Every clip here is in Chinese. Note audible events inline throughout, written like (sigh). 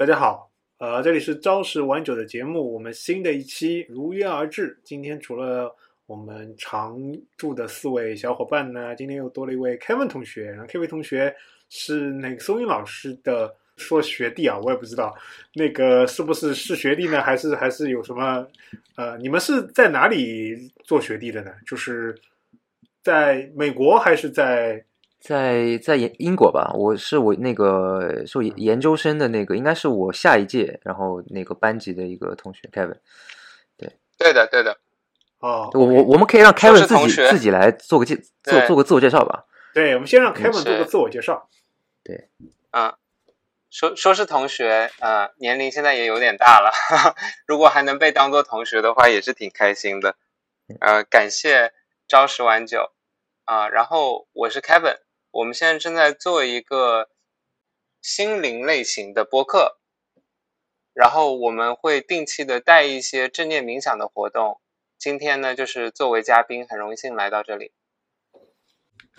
大家好，呃，这里是朝十晚九的节目，我们新的一期如约而至。今天除了我们常驻的四位小伙伴呢，今天又多了一位 Kevin 同学。然后 Kevin 同学是那个松韵老师的说学弟啊，我也不知道那个是不是是学弟呢，还是还是有什么？呃，你们是在哪里做学弟的呢？就是在美国还是在？在在英英国吧，我是我那个是我研究生的那个，应该是我下一届，然后那个班级的一个同学 Kevin，对，对的，对的，哦，我我我们可以让 Kevin 自己自己来做个介做做个自我介绍吧。对，我们先让 Kevin 做个自我介绍。对，啊，说说是同学，呃，年龄现在也有点大了，(laughs) 如果还能被当做同学的话，也是挺开心的。呃，感谢朝十晚九啊，然后我是 Kevin。我们现在正在做一个心灵类型的播客，然后我们会定期的带一些正念冥想的活动。今天呢，就是作为嘉宾，很荣幸来到这里。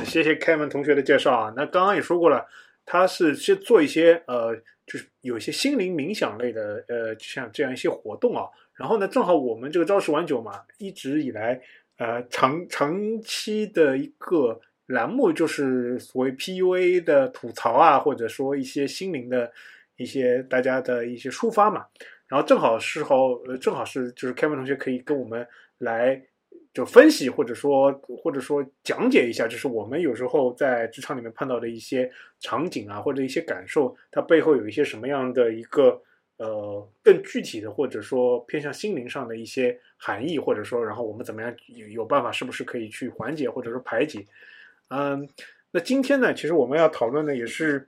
谢谢 Kevin 同学的介绍啊。那刚刚也说过了，他是先做一些呃，就是有一些心灵冥想类的呃，像这样一些活动啊。然后呢，正好我们这个朝十晚九嘛，一直以来呃长长期的一个。栏目就是所谓 PUA 的吐槽啊，或者说一些心灵的一些大家的一些抒发嘛。然后正好是候，呃，正好是就是 Kevin 同学可以跟我们来就分析，或者说或者说讲解一下，就是我们有时候在职场里面碰到的一些场景啊，或者一些感受，它背后有一些什么样的一个呃更具体的，或者说偏向心灵上的一些含义，或者说然后我们怎么样有有办法，是不是可以去缓解或者说排解。嗯，那今天呢，其实我们要讨论的也是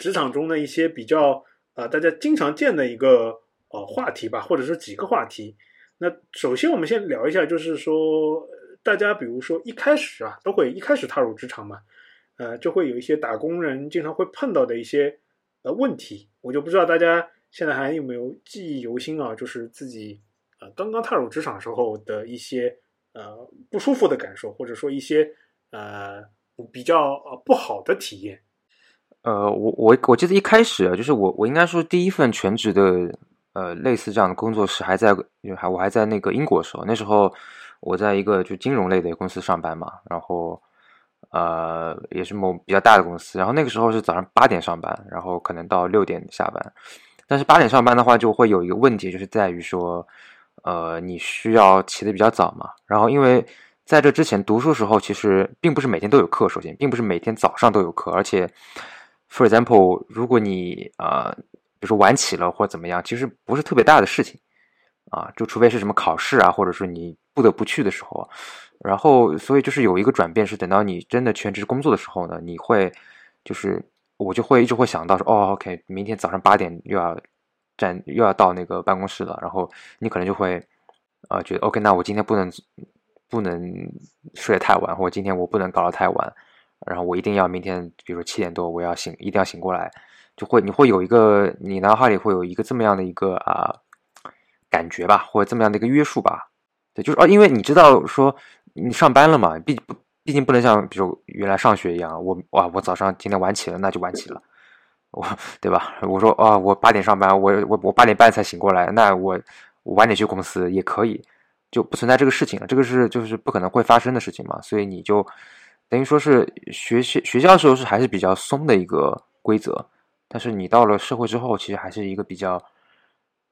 职场中的一些比较啊，大家经常见的一个呃话题吧，或者说几个话题。那首先我们先聊一下，就是说大家比如说一开始啊，都会一开始踏入职场嘛，呃，就会有一些打工人经常会碰到的一些呃问题。我就不知道大家现在还有没有记忆犹新啊，就是自己呃刚刚踏入职场时候的一些呃不舒服的感受，或者说一些。呃，比较呃不好的体验。呃，我我我记得一开始啊就是我我应该说第一份全职的呃类似这样的工作是还在还我还在那个英国时候，那时候我在一个就金融类的公司上班嘛，然后呃也是某比较大的公司，然后那个时候是早上八点上班，然后可能到六点下班，但是八点上班的话就会有一个问题，就是在于说呃你需要起的比较早嘛，然后因为。在这之前读书时候，其实并不是每天都有课。首先，并不是每天早上都有课，而且，for example，如果你啊，比如说晚起了或者怎么样，其实不是特别大的事情啊，就除非是什么考试啊，或者说你不得不去的时候。然后，所以就是有一个转变，是等到你真的全职工作的时候呢，你会就是我就会一直会想到说，哦，OK，明天早上八点又要站又要到那个办公室了，然后你可能就会啊觉得 OK，那我今天不能。不能睡得太晚，或者今天我不能搞得太晚，然后我一定要明天，比如说七点多我要醒，一定要醒过来，就会你会有一个你脑海里会有一个这么样的一个啊感觉吧，或者这么样的一个约束吧，对，就是哦，因为你知道说你上班了嘛，毕不毕竟不能像比如原来上学一样，我哇我早上今天晚起了，那就晚起了，我对吧？我说啊我八点上班，我我我八点半才醒过来，那我晚点去公司也可以。就不存在这个事情了，这个是就是不可能会发生的事情嘛，所以你就等于说是学习学校的时候是还是比较松的一个规则，但是你到了社会之后，其实还是一个比较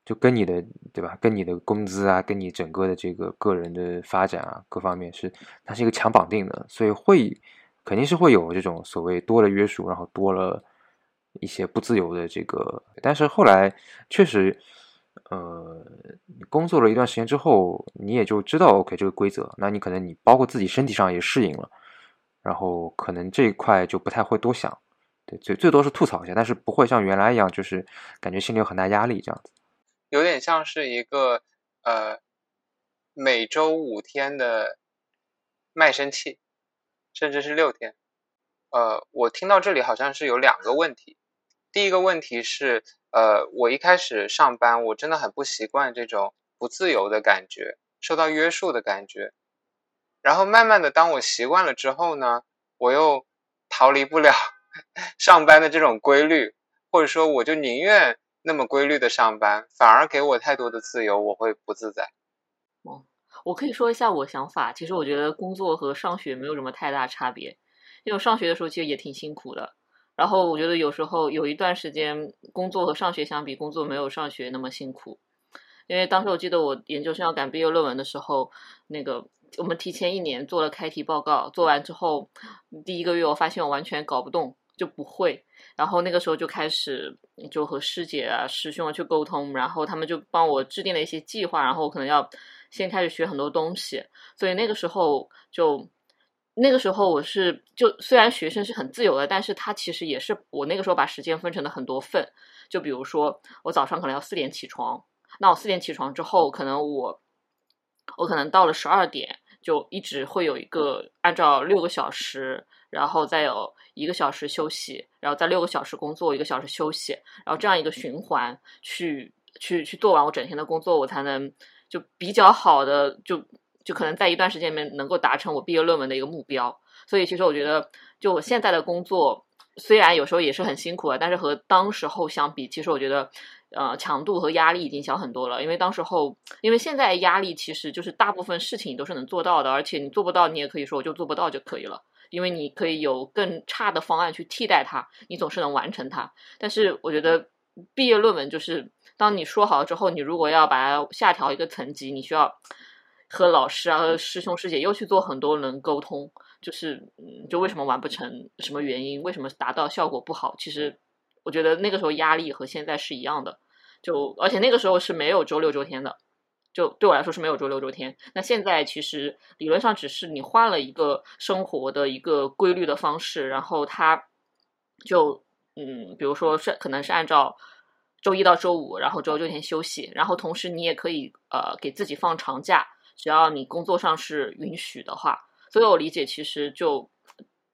就跟你的对吧，跟你的工资啊，跟你整个的这个个人的发展啊，各方面是它是一个强绑定的，所以会肯定是会有这种所谓多了约束，然后多了一些不自由的这个，但是后来确实。呃，工作了一段时间之后，你也就知道 OK 这个规则，那你可能你包括自己身体上也适应了，然后可能这一块就不太会多想，对，最最多是吐槽一下，但是不会像原来一样，就是感觉心里有很大压力这样子。有点像是一个呃每周五天的卖身契，甚至是六天。呃，我听到这里好像是有两个问题，第一个问题是。呃，我一开始上班，我真的很不习惯这种不自由的感觉，受到约束的感觉。然后慢慢的，当我习惯了之后呢，我又逃离不了 (laughs) 上班的这种规律，或者说，我就宁愿那么规律的上班，反而给我太多的自由，我会不自在。哦，我可以说一下我想法。其实我觉得工作和上学没有什么太大差别，因为我上学的时候其实也挺辛苦的。然后我觉得有时候有一段时间，工作和上学相比，工作没有上学那么辛苦。因为当时我记得我研究生要赶毕业论文的时候，那个我们提前一年做了开题报告，做完之后第一个月我发现我完全搞不动，就不会。然后那个时候就开始就和师姐啊、师兄去沟通，然后他们就帮我制定了一些计划，然后我可能要先开始学很多东西。所以那个时候就那个时候我是就虽然学生是很自由的，但是他其实也是我那个时候把时间分成了很多份。就比如说我早上可能要四点起床。那我四点起床之后，可能我我可能到了十二点，就一直会有一个按照六个小时，然后再有一个小时休息，然后再六个小时工作，一个小时休息，然后这样一个循环去去去做完我整天的工作，我才能就比较好的就就可能在一段时间里面能够达成我毕业论文的一个目标。所以其实我觉得，就我现在的工作虽然有时候也是很辛苦的，但是和当时候相比，其实我觉得。呃，强度和压力已经小很多了，因为当时候，因为现在压力其实就是大部分事情你都是能做到的，而且你做不到，你也可以说我就做不到就可以了，因为你可以有更差的方案去替代它，你总是能完成它。但是我觉得毕业论文就是，当你说好了之后，你如果要把它下调一个层级，你需要和老师啊、师兄师姐又去做很多轮沟通，就是嗯，就为什么完不成，什么原因，为什么达到效果不好，其实。我觉得那个时候压力和现在是一样的，就而且那个时候是没有周六周天的，就对我来说是没有周六周天。那现在其实理论上只是你换了一个生活的一个规律的方式，然后它就嗯，比如说是可能是按照周一到周五，然后周六周天休息，然后同时你也可以呃给自己放长假，只要你工作上是允许的话。所以我理解其实就。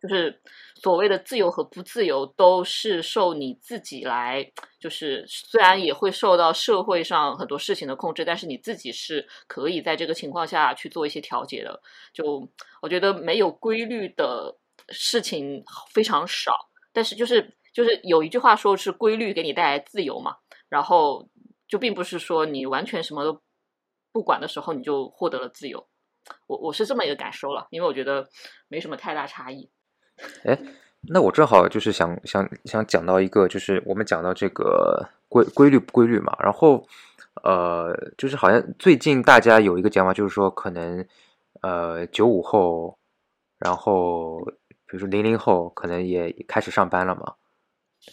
就是所谓的自由和不自由，都是受你自己来。就是虽然也会受到社会上很多事情的控制，但是你自己是可以在这个情况下去做一些调节的。就我觉得没有规律的事情非常少，但是就是就是有一句话说是规律给你带来自由嘛，然后就并不是说你完全什么都不管的时候你就获得了自由。我我是这么一个感受了，因为我觉得没什么太大差异。哎，那我正好就是想想想讲到一个，就是我们讲到这个规规律不规律嘛，然后呃，就是好像最近大家有一个讲法，就是说可能呃九五后，然后比如说零零后，可能也开始上班了嘛，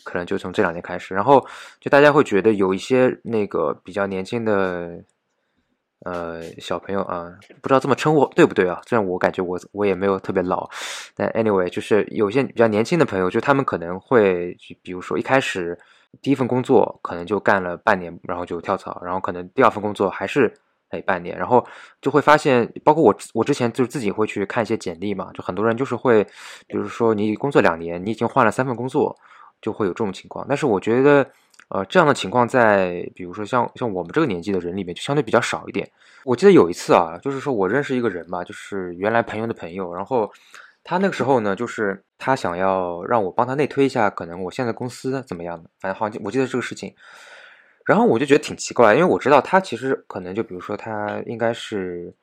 可能就从这两年开始，然后就大家会觉得有一些那个比较年轻的。呃，小朋友啊，不知道这么称呼对不对啊？虽然我感觉我我也没有特别老，但 anyway，就是有些比较年轻的朋友，就他们可能会，比如说一开始第一份工作可能就干了半年，然后就跳槽，然后可能第二份工作还是哎半年，然后就会发现，包括我我之前就是自己会去看一些简历嘛，就很多人就是会，比如说你工作两年，你已经换了三份工作，就会有这种情况，但是我觉得。呃，这样的情况在比如说像像我们这个年纪的人里面就相对比较少一点。我记得有一次啊，就是说我认识一个人嘛，就是原来朋友的朋友，然后他那个时候呢，就是他想要让我帮他内推一下，可能我现在公司怎么样的，反正好像我记得这个事情。然后我就觉得挺奇怪，因为我知道他其实可能就比如说他应该是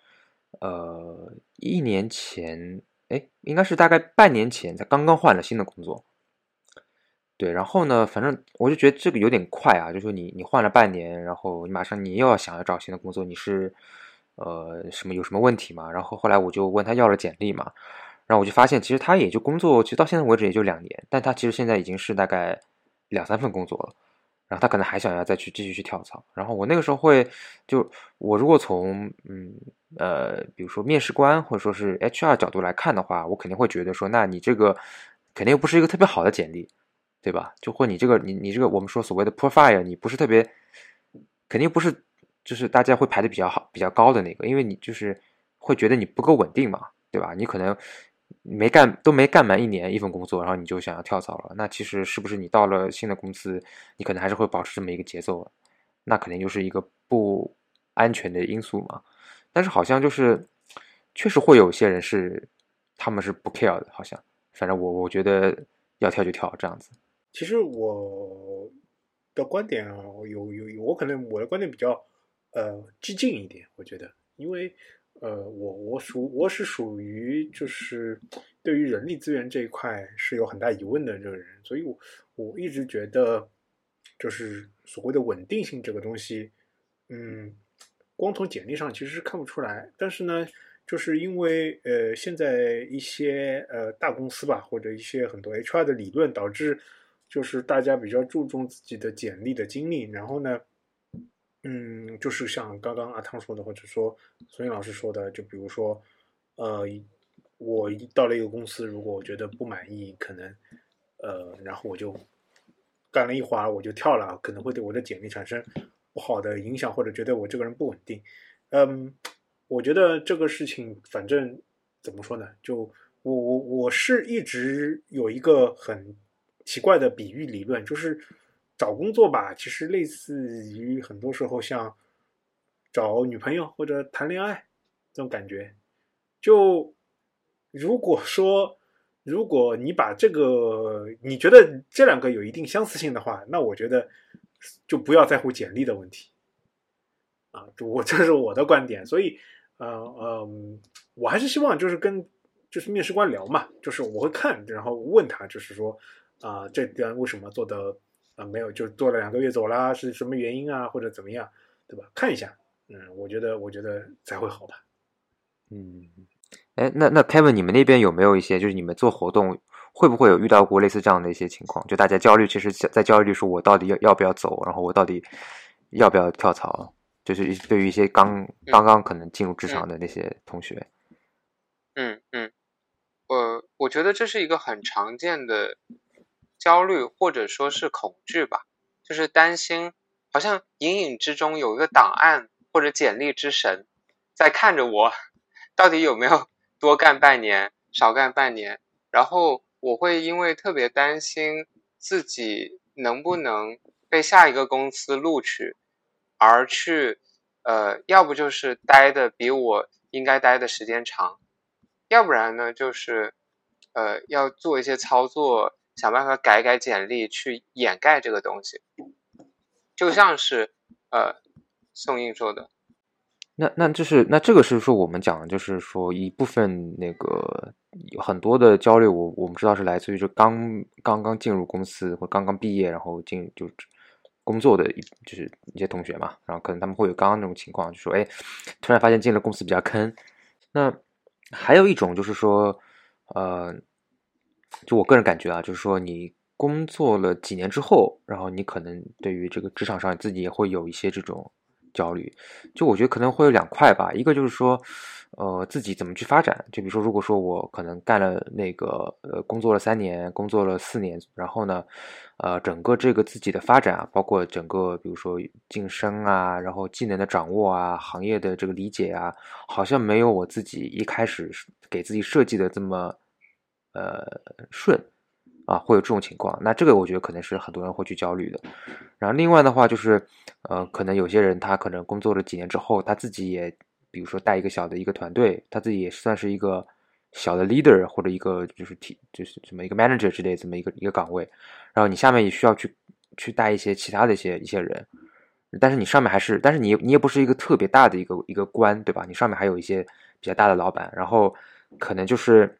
呃一年前，哎，应该是大概半年前才刚刚换了新的工作。对，然后呢，反正我就觉得这个有点快啊，就说你你换了半年，然后你马上你又要想要找新的工作，你是呃什么有什么问题吗？然后后来我就问他要了简历嘛，然后我就发现其实他也就工作，其实到现在为止也就两年，但他其实现在已经是大概两三份工作了，然后他可能还想要再去继续去跳槽。然后我那个时候会就我如果从嗯呃比如说面试官或者说是 HR 角度来看的话，我肯定会觉得说，那你这个肯定又不是一个特别好的简历。对吧？就或你这个，你你这个，我们说所谓的 profile，你不是特别，肯定不是，就是大家会排的比较好、比较高的那个，因为你就是会觉得你不够稳定嘛，对吧？你可能没干都没干满一年一份工作，然后你就想要跳槽了，那其实是不是你到了新的公司，你可能还是会保持这么一个节奏？那肯定就是一个不安全的因素嘛。但是好像就是确实会有些人是他们是不 care 的，好像，反正我我觉得要跳就跳这样子。其实我的观点啊，有有有，我可能我的观点比较呃激进一点，我觉得，因为呃，我我属我是属于就是对于人力资源这一块是有很大疑问的这个人，所以我我一直觉得就是所谓的稳定性这个东西，嗯，光从简历上其实是看不出来，但是呢。就是因为呃，现在一些呃大公司吧，或者一些很多 HR 的理论，导致就是大家比较注重自己的简历的经历。然后呢，嗯，就是像刚刚阿汤说的，或者说孙颖老师说的，就比如说，呃，我到了一个公司，如果我觉得不满意，可能呃，然后我就干了一会儿，我就跳了，可能会对我的简历产生不好的影响，或者觉得我这个人不稳定，嗯。我觉得这个事情，反正怎么说呢？就我我我是一直有一个很奇怪的比喻理论，就是找工作吧，其实类似于很多时候像找女朋友或者谈恋爱这种感觉。就如果说如果你把这个你觉得这两个有一定相似性的话，那我觉得就不要在乎简历的问题啊，我 (laughs) 这是我的观点，所以。呃呃，我还是希望就是跟就是面试官聊嘛，就是我会看，然后问他，就是说啊，这边为什么做的啊没有，就做了两个月走啦，是什么原因啊，或者怎么样，对吧？看一下，嗯，我觉得我觉得才会好吧。嗯，哎，那那 Kevin，你们那边有没有一些，就是你们做活动会不会有遇到过类似这样的一些情况？就大家焦虑，其实在焦虑说，我到底要要不要走，然后我到底要不要跳槽？就是对于一些刚刚刚可能进入职场的那些同学，嗯嗯，呃我觉得这是一个很常见的焦虑或者说是恐惧吧，就是担心好像隐隐之中有一个档案或者简历之神在看着我，到底有没有多干半年少干半年，然后我会因为特别担心自己能不能被下一个公司录取。而去，呃，要不就是待的比我应该待的时间长，要不然呢，就是，呃，要做一些操作，想办法改改简历去掩盖这个东西，就像是，呃，宋印说的，那那就是那这个是说我们讲，就是说一部分那个很多的焦虑，我我们知道是来自于就刚刚刚进入公司或刚刚毕业，然后进就。工作的一就是一些同学嘛，然后可能他们会有刚刚那种情况，就说哎，突然发现进了公司比较坑。那还有一种就是说，呃，就我个人感觉啊，就是说你工作了几年之后，然后你可能对于这个职场上自己也会有一些这种焦虑。就我觉得可能会有两块吧，一个就是说。呃，自己怎么去发展？就比如说，如果说我可能干了那个呃，工作了三年，工作了四年，然后呢，呃，整个这个自己的发展啊，包括整个比如说晋升啊，然后技能的掌握啊，行业的这个理解啊，好像没有我自己一开始给自己设计的这么呃顺啊，会有这种情况。那这个我觉得可能是很多人会去焦虑的。然后另外的话就是，呃，可能有些人他可能工作了几年之后，他自己也。比如说带一个小的一个团队，他自己也算是一个小的 leader 或者一个就是体就是什么一个 manager 之类这么一个一个岗位，然后你下面也需要去去带一些其他的一些一些人，但是你上面还是，但是你你也不是一个特别大的一个一个官，对吧？你上面还有一些比较大的老板，然后可能就是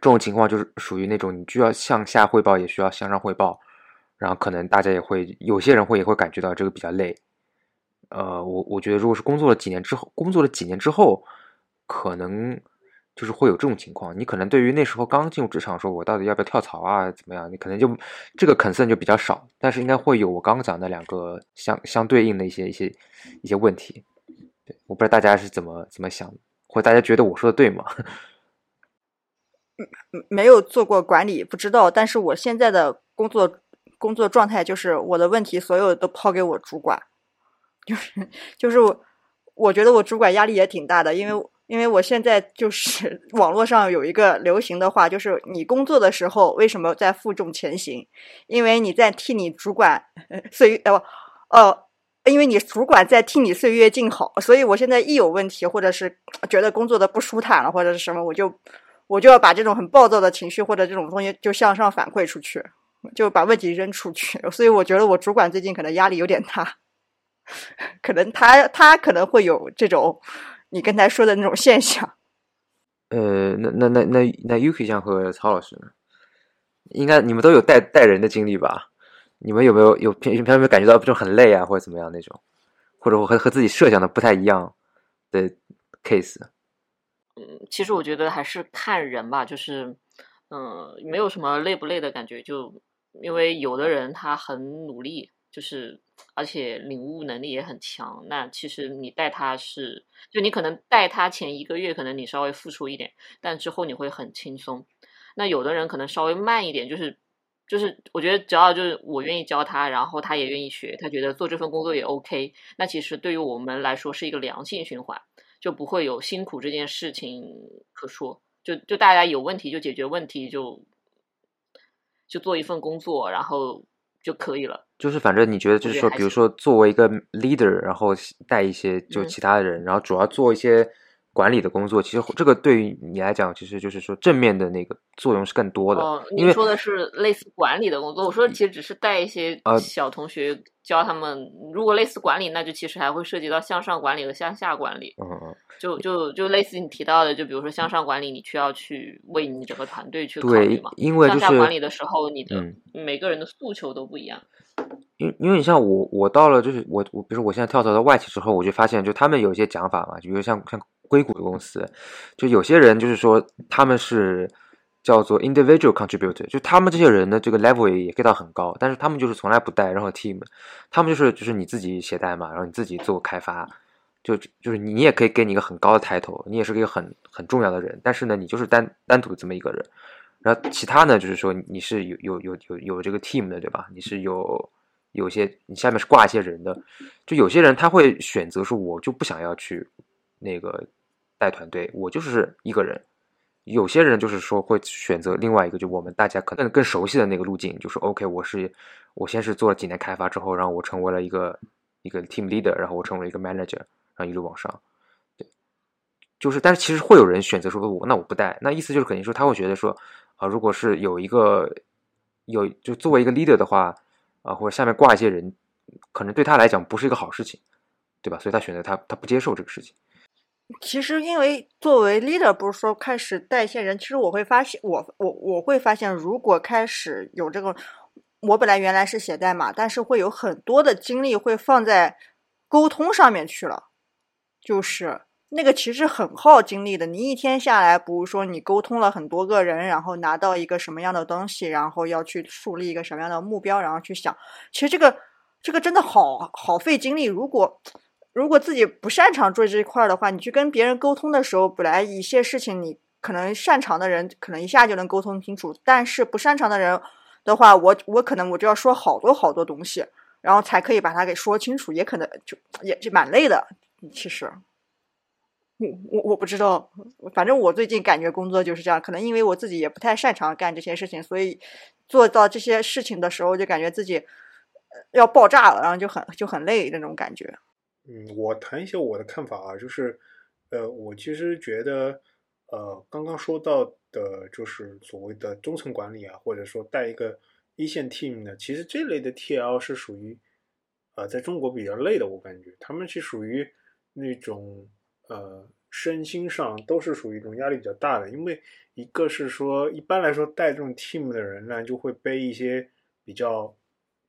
这种情况就是属于那种你需要向下汇报，也需要向上汇报，然后可能大家也会有些人会也会感觉到这个比较累。呃，我我觉得，如果是工作了几年之后，工作了几年之后，可能就是会有这种情况。你可能对于那时候刚进入职场，说我到底要不要跳槽啊，怎么样？你可能就这个 concern 就比较少，但是应该会有我刚刚讲的两个相相对应的一些一些一些问题。对，我不知道大家是怎么怎么想，或者大家觉得我说的对吗？没有做过管理，不知道。但是我现在的工作工作状态就是，我的问题所有都抛给我主管。就是就是我，觉得我主管压力也挺大的，因为因为我现在就是 (laughs) 网络上有一个流行的话，就是你工作的时候为什么在负重前行？因为你在替你主管 (laughs) 岁月呃呃，因为你主管在替你岁月静好，所以我现在一有问题或者是觉得工作的不舒坦了或者是什么，我就我就要把这种很暴躁的情绪或者这种东西就向上反馈出去。就把问题扔出去。(laughs) 所以我觉得我主管最近可能压力有点大，可能他他可能会有这种你刚才说的那种现象。呃，那那那那那 Yuki 酱和曹老师呢？应该你们都有带带人的经历吧？你们有没有有平平常有没有感觉到就很累啊，或者怎么样那种，或者和和自己设想的不太一样的 case？嗯，其实我觉得还是看人吧，就是嗯，没有什么累不累的感觉，就因为有的人他很努力，就是而且领悟能力也很强，那其实你带他是，就你可能带他前一个月，可能你稍微付出一点，但之后你会很轻松。那有的人可能稍微慢一点，就是就是我觉得只要就是我愿意教他，然后他也愿意学，他觉得做这份工作也 OK，那其实对于我们来说是一个良性循环。就不会有辛苦这件事情可说，就就大家有问题就解决问题，就就做一份工作，然后就可以了。就是反正你觉得就是说，比如说作为一个 leader，然后带一些就其他的人，然后主要做一些。管理的工作，其实这个对于你来讲，其实就是说正面的那个作用是更多的。哦，你说的是类似管理的工作，我说其实只是带一些小同学教他们。如果类似管理，那就其实还会涉及到向上管理和向下管理。嗯嗯。就就就类似你提到的，就比如说向上管理，你需要去为你整个团队去考虑嘛。因为向下管理的时候，你的每个人的诉求都不一样。因因为你像我，我到了就是我我，比如说我现在跳槽到外企之后，我就发现，就他们有一些讲法嘛，就比如像像。硅谷的公司，就有些人就是说他们是叫做 individual contributor，就他们这些人的这个 level 也 get 到很高，但是他们就是从来不带任何 team，他们就是就是你自己写代码，然后你自己做开发，就就是你也可以给你一个很高的 title，你也是一个很很重要的人，但是呢，你就是单单独这么一个人，然后其他呢，就是说你是有有有有有这个 team 的，对吧？你是有有些你下面是挂一些人的，就有些人他会选择说，我就不想要去那个。带团队，我就是一个人。有些人就是说会选择另外一个，就我们大家可能更熟悉的那个路径，就是 OK，我是我先是做了几年开发之后，然后我成为了一个一个 team leader，然后我成为一个 manager，然后一路往上。对，就是，但是其实会有人选择说，我那我不带，那意思就是肯定说他会觉得说，啊，如果是有一个有就作为一个 leader 的话，啊，或者下面挂一些人，可能对他来讲不是一个好事情，对吧？所以他选择他他不接受这个事情。其实，因为作为 leader，不是说开始带一些人。其实我会发现，我我我会发现，如果开始有这个，我本来原来是写代码，但是会有很多的精力会放在沟通上面去了。就是那个其实很耗精力的。你一天下来，不如说你沟通了很多个人，然后拿到一个什么样的东西，然后要去树立一个什么样的目标，然后去想，其实这个这个真的好好费精力。如果如果自己不擅长做这一块的话，你去跟别人沟通的时候，本来一些事情你可能擅长的人可能一下就能沟通清楚，但是不擅长的人的话，我我可能我就要说好多好多东西，然后才可以把它给说清楚，也可能就也就蛮累的。其实，我我我不知道，反正我最近感觉工作就是这样，可能因为我自己也不太擅长干这些事情，所以做到这些事情的时候，就感觉自己要爆炸了，然后就很就很累那种感觉。嗯，我谈一下我的看法啊，就是，呃，我其实觉得，呃，刚刚说到的，就是所谓的中层管理啊，或者说带一个一线 team 的，其实这类的 TL 是属于，呃，在中国比较累的，我感觉他们是属于那种，呃，身心上都是属于一种压力比较大的，因为一个是说，一般来说带这种 team 的人呢，就会背一些比较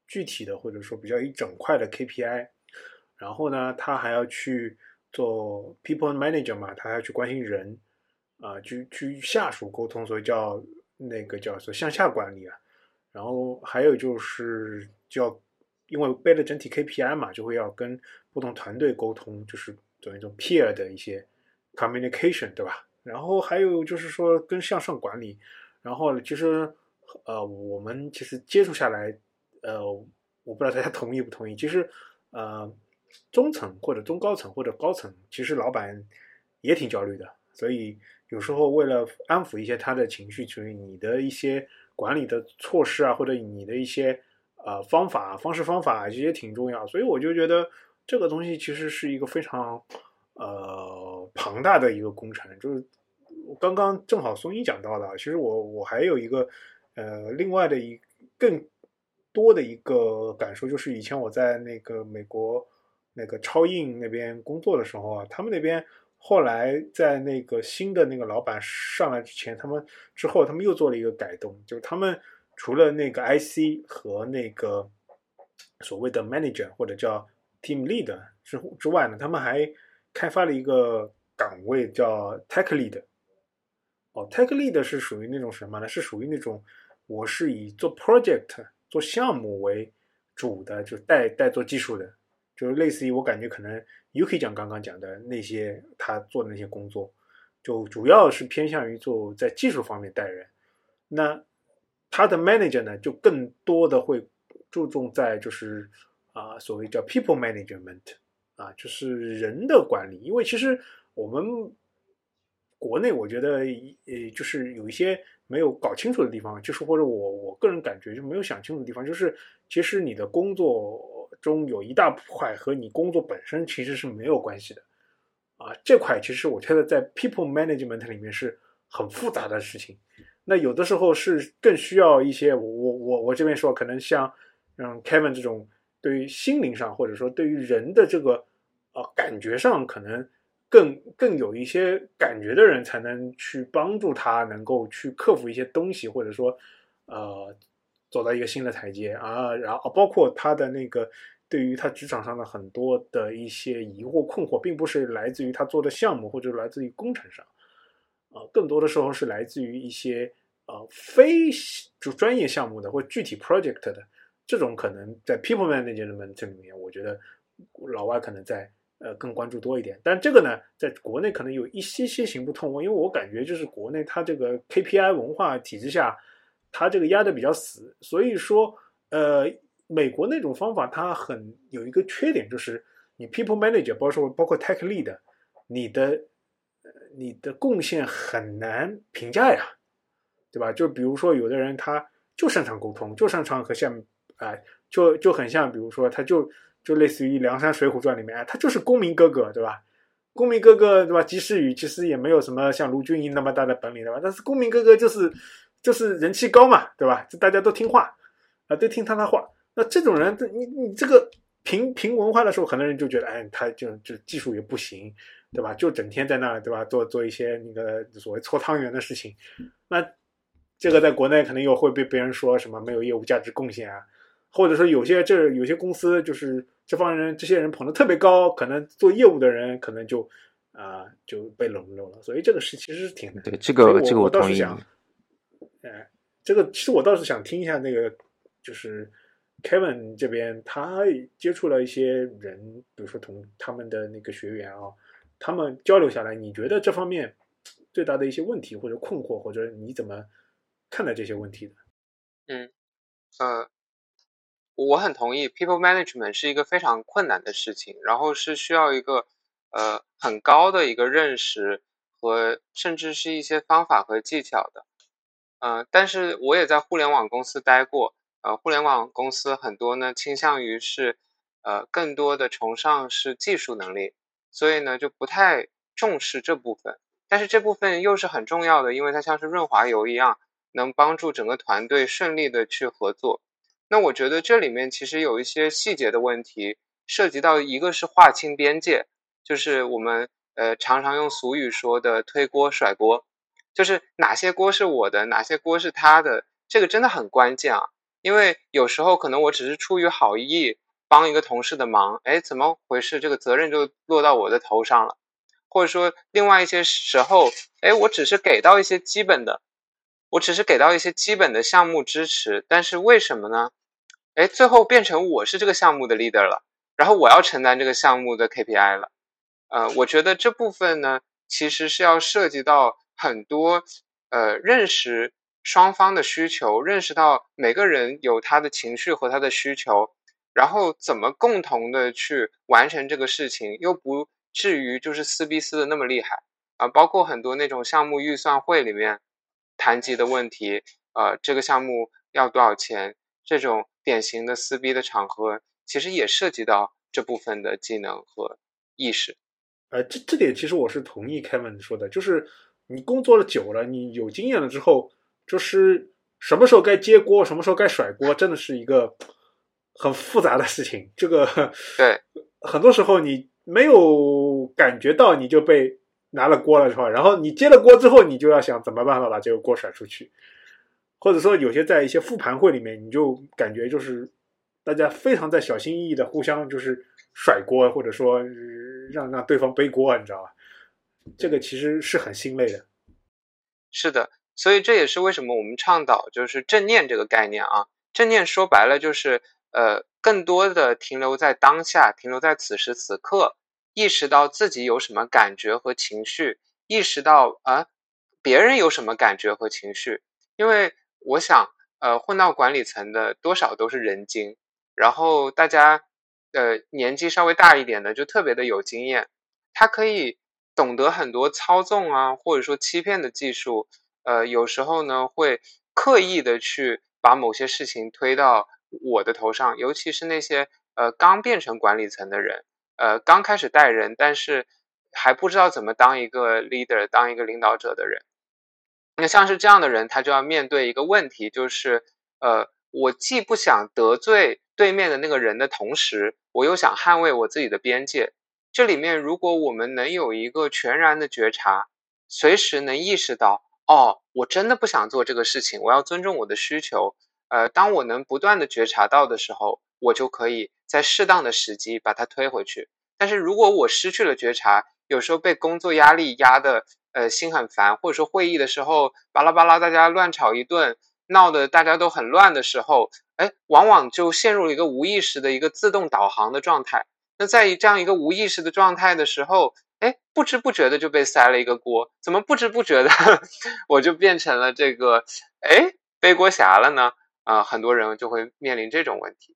具体的，或者说比较一整块的 KPI。然后呢，他还要去做 people manager 嘛，他还要去关心人，啊，去去下属沟通，所以叫那个叫做向下管理啊。然后还有就是叫，因为背了整体 KPI 嘛，就会要跟不同团队沟通，就是做一种 peer 的一些 communication，对吧？然后还有就是说跟向上管理。然后其实呃，我们其实接触下来，呃，我不知道大家同意不同意，其实呃。中层或者中高层或者高层，其实老板也挺焦虑的，所以有时候为了安抚一些他的情绪，所以你的一些管理的措施啊，或者你的一些呃方法、方式、方法，这些挺重要。所以我就觉得这个东西其实是一个非常呃庞大的一个工程。就是刚刚正好松一讲到的，其实我我还有一个呃另外的一更多的一个感受就是，以前我在那个美国那个超印那边工作的时候啊，他们那边后来在那个新的那个老板上来之前，他们之后他们又做了一个改动，就是他们除了那个 IC 和那个所谓的 manager 或者叫 team lead 之之外呢，他们还开发了一个岗位叫 tech lead。哦，tech lead 是属于那种什么呢？是属于那种我是以做 project 做项目为主的，就带带做技术的，就是类似于我感觉可能 UK 讲刚刚讲的那些他做的那些工作，就主要是偏向于做在技术方面带人。那他的 manager 呢，就更多的会注重在就是啊、所谓叫 people management 啊，就是人的管理，因为其实我们。国内我觉得，呃，就是有一些没有搞清楚的地方，就是或者我我个人感觉就没有想清楚的地方，就是其实你的工作中有一大块和你工作本身其实是没有关系的，啊，这块其实我觉得在 people management 里面是很复杂的事情，那有的时候是更需要一些我我我我这边说，可能像嗯 Kevin 这种对于心灵上或者说对于人的这个呃感觉上可能。更更有一些感觉的人，才能去帮助他，能够去克服一些东西，或者说，呃，走到一个新的台阶啊。然后包括他的那个对于他职场上的很多的一些疑惑困惑，并不是来自于他做的项目，或者来自于工程上，啊，更多的时候是来自于一些呃非就专业项目的或具体 project 的这种，可能在 people management 这里面，我觉得老外可能在。呃，更关注多一点，但这个呢，在国内可能有一些些行不通，因为我感觉就是国内它这个 KPI 文化体制下，它这个压的比较死，所以说，呃，美国那种方法它很有一个缺点，就是你 people manager，包括包括 tech lead，你的你的贡献很难评价呀，对吧？就比如说有的人他就擅长沟通，就擅长和下面啊，就就很像，比如说他就。就类似于《梁山水浒传》里面，他就是公明哥哥，对吧？公明哥哥，对吧？及时雨其实也没有什么像卢俊义那么大的本领，对吧？但是公明哥哥就是就是人气高嘛，对吧？就大家都听话啊，都听他的话。那这种人，你你这个评评文化的时候，很多人就觉得，哎，他就就技术也不行，对吧？就整天在那，对吧？做做一些那个所谓搓汤圆的事情。那这个在国内可能又会被别人说什么没有业务价值贡献啊，或者说有些这有些公司就是。这帮人，这些人捧得特别高，可能做业务的人可能就啊就被冷落了，所以这个事其实是挺对这个这个我倒是想，哎，这个其实我倒是想听一下那个就是 Kevin 这边他接触了一些人，比如说同他们的那个学员啊，他们交流下来，你觉得这方面最大的一些问题或者困惑，或者你怎么看待这些问题的？嗯，呃。我很同意，people management 是一个非常困难的事情，然后是需要一个呃很高的一个认识和甚至是一些方法和技巧的。呃，但是我也在互联网公司待过，呃，互联网公司很多呢倾向于是呃更多的崇尚是技术能力，所以呢就不太重视这部分。但是这部分又是很重要的，因为它像是润滑油一样，能帮助整个团队顺利的去合作。那我觉得这里面其实有一些细节的问题，涉及到一个是划清边界，就是我们呃常常用俗语说的推锅甩锅，就是哪些锅是我的，哪些锅是他的，这个真的很关键啊。因为有时候可能我只是出于好意帮一个同事的忙，哎，怎么回事？这个责任就落到我的头上了，或者说另外一些时候，哎，我只是给到一些基本的，我只是给到一些基本的项目支持，但是为什么呢？哎，最后变成我是这个项目的 leader 了，然后我要承担这个项目的 KPI 了。呃，我觉得这部分呢，其实是要涉及到很多呃认识双方的需求，认识到每个人有他的情绪和他的需求，然后怎么共同的去完成这个事情，又不至于就是撕逼撕的那么厉害啊。包括很多那种项目预算会里面谈及的问题，呃，这个项目要多少钱这种。典型的撕逼的场合，其实也涉及到这部分的技能和意识。呃，这这点其实我是同意 Kevin 说的，就是你工作了久了，你有经验了之后，就是什么时候该接锅，什么时候该甩锅，真的是一个很复杂的事情。这个 (laughs) 对，很多时候你没有感觉到，你就被拿了锅了，是吧？然后你接了锅之后，你就要想怎么办法把这个锅甩出去，或者说有些在一些复盘会里面，你就感觉就是大家非常在小心翼翼的互相就是甩锅，或者说让让对方背锅，你知道吧？这个其实是很心累的。是的。所以这也是为什么我们倡导就是正念这个概念啊。正念说白了就是呃，更多的停留在当下，停留在此时此刻，意识到自己有什么感觉和情绪，意识到啊别人有什么感觉和情绪。因为我想呃，混到管理层的多少都是人精，然后大家呃年纪稍微大一点的就特别的有经验，他可以懂得很多操纵啊，或者说欺骗的技术。呃，有时候呢，会刻意的去把某些事情推到我的头上，尤其是那些呃刚变成管理层的人，呃刚开始带人，但是还不知道怎么当一个 leader，当一个领导者的人。那像是这样的人，他就要面对一个问题，就是呃，我既不想得罪对面的那个人的同时，我又想捍卫我自己的边界。这里面，如果我们能有一个全然的觉察，随时能意识到。哦，我真的不想做这个事情，我要尊重我的需求。呃，当我能不断的觉察到的时候，我就可以在适当的时机把它推回去。但是如果我失去了觉察，有时候被工作压力压的，呃，心很烦，或者说会议的时候巴拉巴拉，大家乱吵一顿，闹得大家都很乱的时候，哎，往往就陷入了一个无意识的一个自动导航的状态。那在这样一个无意识的状态的时候，哎，不知不觉的就被塞了一个锅，怎么不知不觉的 (laughs) 我就变成了这个哎背锅侠了呢？啊，很多人就会面临这种问题。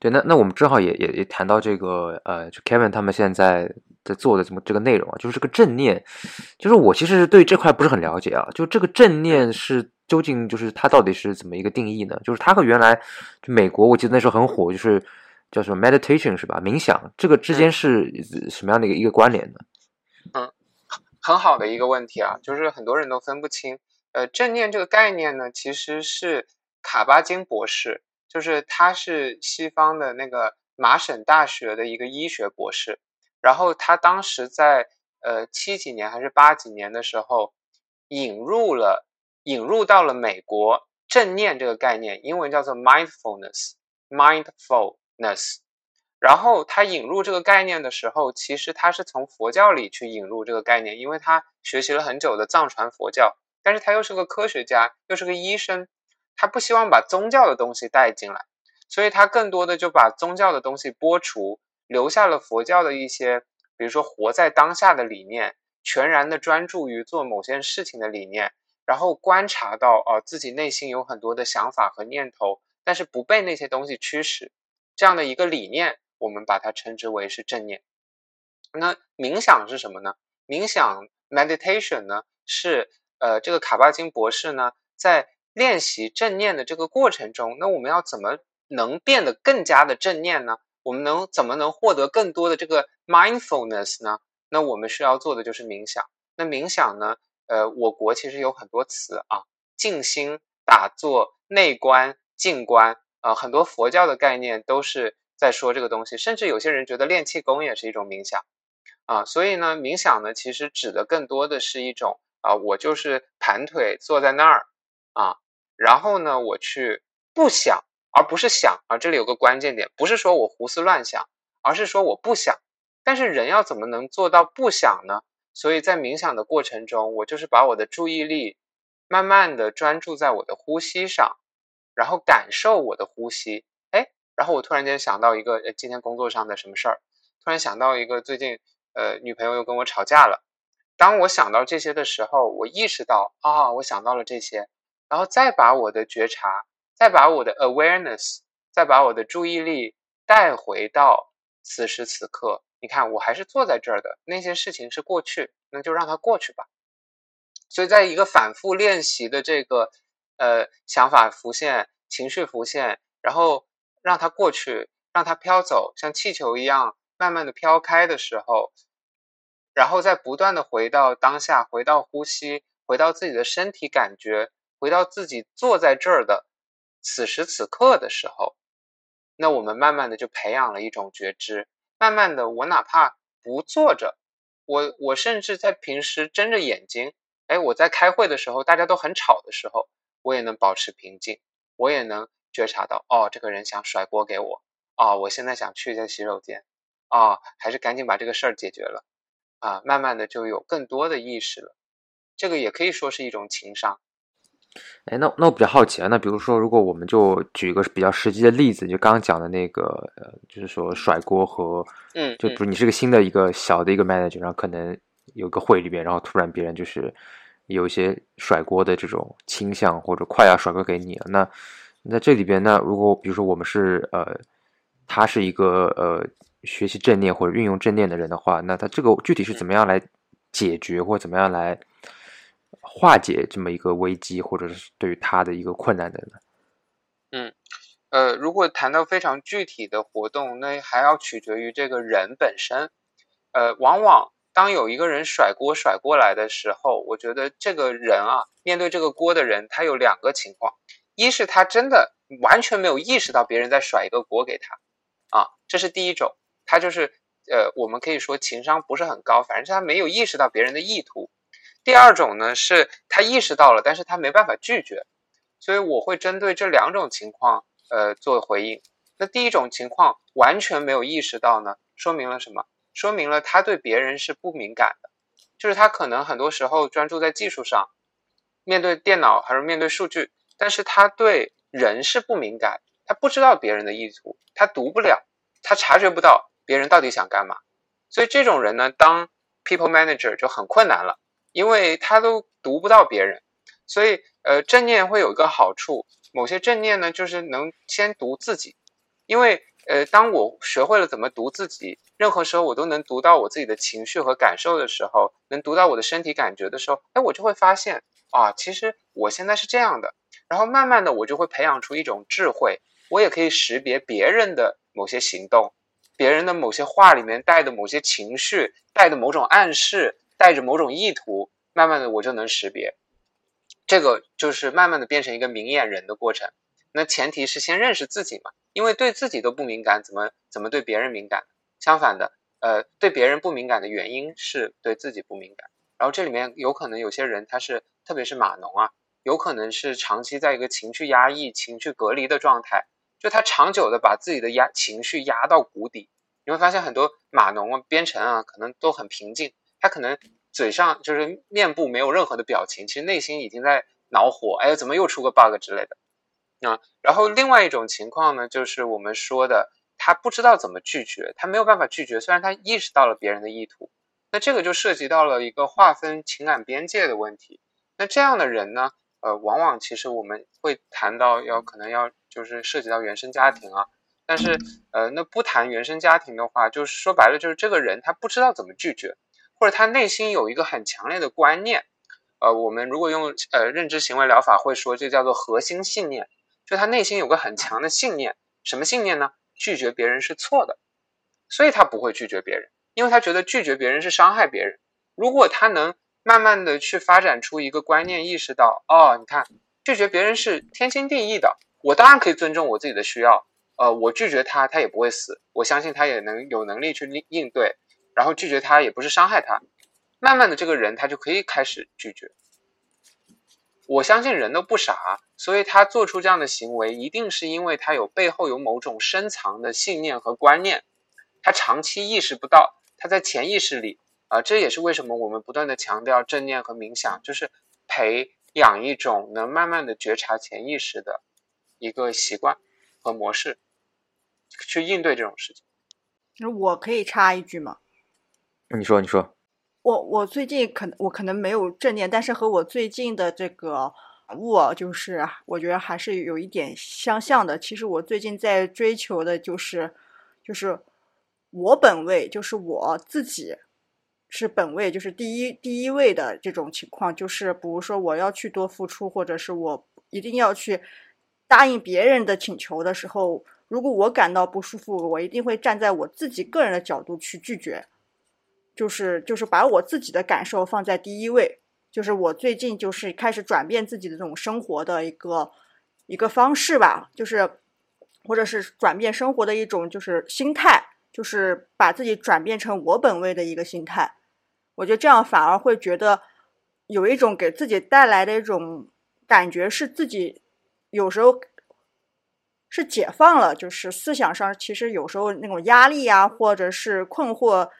对，那那我们正好也也也谈到这个呃，就 Kevin 他们现在在做的这么这个内容啊，就是这个正念，就是我其实对这块不是很了解啊，就这个正念是究竟就是它到底是怎么一个定义呢？就是它和原来就美国我记得那时候很火，就是。叫什么 meditation 是吧？冥想这个之间是什么样的一个一个关联呢？嗯，很好的一个问题啊，就是很多人都分不清。呃，正念这个概念呢，其实是卡巴金博士，就是他是西方的那个麻省大学的一个医学博士，然后他当时在呃七几年还是八几年的时候，引入了引入到了美国正念这个概念，英文叫做 mindfulness，mindful。ness，然后他引入这个概念的时候，其实他是从佛教里去引入这个概念，因为他学习了很久的藏传佛教，但是他又是个科学家，又是个医生，他不希望把宗教的东西带进来，所以他更多的就把宗教的东西剥除，留下了佛教的一些，比如说活在当下的理念，全然的专注于做某件事情的理念，然后观察到啊自己内心有很多的想法和念头，但是不被那些东西驱使。这样的一个理念，我们把它称之为是正念。那冥想是什么呢？冥想 （meditation） 呢，是呃，这个卡巴金博士呢，在练习正念的这个过程中，那我们要怎么能变得更加的正念呢？我们能怎么能获得更多的这个 mindfulness 呢？那我们需要做的就是冥想。那冥想呢，呃，我国其实有很多词啊，静心、打坐、内观、静观。啊，很多佛教的概念都是在说这个东西，甚至有些人觉得练气功也是一种冥想，啊，所以呢，冥想呢其实指的更多的是一种啊，我就是盘腿坐在那儿啊，然后呢，我去不想，而不是想啊，这里有个关键点，不是说我胡思乱想，而是说我不想。但是人要怎么能做到不想呢？所以在冥想的过程中，我就是把我的注意力慢慢的专注在我的呼吸上。然后感受我的呼吸，哎，然后我突然间想到一个，呃，今天工作上的什么事儿，突然想到一个最近，呃，女朋友又跟我吵架了。当我想到这些的时候，我意识到啊，我想到了这些，然后再把我的觉察，再把我的 awareness，再把我的注意力带回到此时此刻。你看，我还是坐在这儿的，那些事情是过去，那就让它过去吧。所以，在一个反复练习的这个。呃，想法浮现，情绪浮现，然后让它过去，让它飘走，像气球一样慢慢的飘开的时候，然后再不断的回到当下，回到呼吸，回到自己的身体感觉，回到自己坐在这儿的此时此刻的时候，那我们慢慢的就培养了一种觉知。慢慢的，我哪怕不坐着，我我甚至在平时睁着眼睛，哎，我在开会的时候，大家都很吵的时候，我也能保持平静，我也能觉察到，哦，这个人想甩锅给我，哦，我现在想去一下洗手间，哦，还是赶紧把这个事儿解决了，啊，慢慢的就有更多的意识了，这个也可以说是一种情商。哎，那那我比较好奇啊，那比如说，如果我们就举一个比较实际的例子，就刚刚讲的那个，呃，就是说甩锅和，嗯，就比如你是个新的一个小的一个 manager，然后可能有个会里边，然后突然别人就是有一些甩锅的这种倾向，或者快要甩锅给你了，那那这里边，那如果比如说我们是呃，他是一个呃学习正念或者运用正念的人的话，那他这个具体是怎么样来解决，或者怎么样来？化解这么一个危机，或者是对于他的一个困难的呢？嗯，呃，如果谈到非常具体的活动，那还要取决于这个人本身。呃，往往当有一个人甩锅甩过来的时候，我觉得这个人啊，面对这个锅的人，他有两个情况：一是他真的完全没有意识到别人在甩一个锅给他，啊，这是第一种，他就是呃，我们可以说情商不是很高，反正是他没有意识到别人的意图。第二种呢，是他意识到了，但是他没办法拒绝，所以我会针对这两种情况，呃，做回应。那第一种情况完全没有意识到呢，说明了什么？说明了他对别人是不敏感的，就是他可能很多时候专注在技术上，面对电脑还是面对数据，但是他对人是不敏感，他不知道别人的意图，他读不了，他察觉不到别人到底想干嘛。所以这种人呢，当 people manager 就很困难了。因为他都读不到别人，所以呃正念会有一个好处，某些正念呢就是能先读自己，因为呃当我学会了怎么读自己，任何时候我都能读到我自己的情绪和感受的时候，能读到我的身体感觉的时候，哎我就会发现啊其实我现在是这样的，然后慢慢的我就会培养出一种智慧，我也可以识别别人的某些行动，别人的某些话里面带的某些情绪，带的某种暗示。带着某种意图，慢慢的我就能识别，这个就是慢慢的变成一个明眼人的过程。那前提是先认识自己嘛，因为对自己都不敏感，怎么怎么对别人敏感？相反的，呃，对别人不敏感的原因是对自己不敏感。然后这里面有可能有些人他是，特别是码农啊，有可能是长期在一个情绪压抑、情绪隔离的状态，就他长久的把自己的压情绪压到谷底。你会发现很多码农啊、编程啊，可能都很平静。他可能嘴上就是面部没有任何的表情，其实内心已经在恼火。哎，怎么又出个 bug 之类的？啊，然后另外一种情况呢，就是我们说的，他不知道怎么拒绝，他没有办法拒绝。虽然他意识到了别人的意图，那这个就涉及到了一个划分情感边界的问题。那这样的人呢，呃，往往其实我们会谈到要可能要就是涉及到原生家庭啊。但是呃，那不谈原生家庭的话，就是说白了，就是这个人他不知道怎么拒绝。或者他内心有一个很强烈的观念，呃，我们如果用呃认知行为疗法会说，这叫做核心信念，就他内心有个很强的信念，什么信念呢？拒绝别人是错的，所以他不会拒绝别人，因为他觉得拒绝别人是伤害别人。如果他能慢慢的去发展出一个观念，意识到，哦，你看，拒绝别人是天经地义的，我当然可以尊重我自己的需要，呃，我拒绝他，他也不会死，我相信他也能有能力去应应对。然后拒绝他也不是伤害他，慢慢的这个人他就可以开始拒绝。我相信人都不傻，所以他做出这样的行为，一定是因为他有背后有某种深藏的信念和观念，他长期意识不到，他在潜意识里啊，这也是为什么我们不断的强调正念和冥想，就是培养一种能慢慢的觉察潜意识的一个习惯和模式，去应对这种事情。那我可以插一句吗？你说，你说，我我最近可能我可能没有正念，但是和我最近的这个悟，就是我觉得还是有一点相像的。其实我最近在追求的就是，就是我本位，就是我自己是本位，就是第一第一位的这种情况。就是比如说我要去多付出，或者是我一定要去答应别人的请求的时候，如果我感到不舒服，我一定会站在我自己个人的角度去拒绝。就是就是把我自己的感受放在第一位，就是我最近就是开始转变自己的这种生活的一个一个方式吧，就是或者是转变生活的一种就是心态，就是把自己转变成我本位的一个心态。我觉得这样反而会觉得有一种给自己带来的一种感觉，是自己有时候是解放了，就是思想上其实有时候那种压力啊，或者是困惑，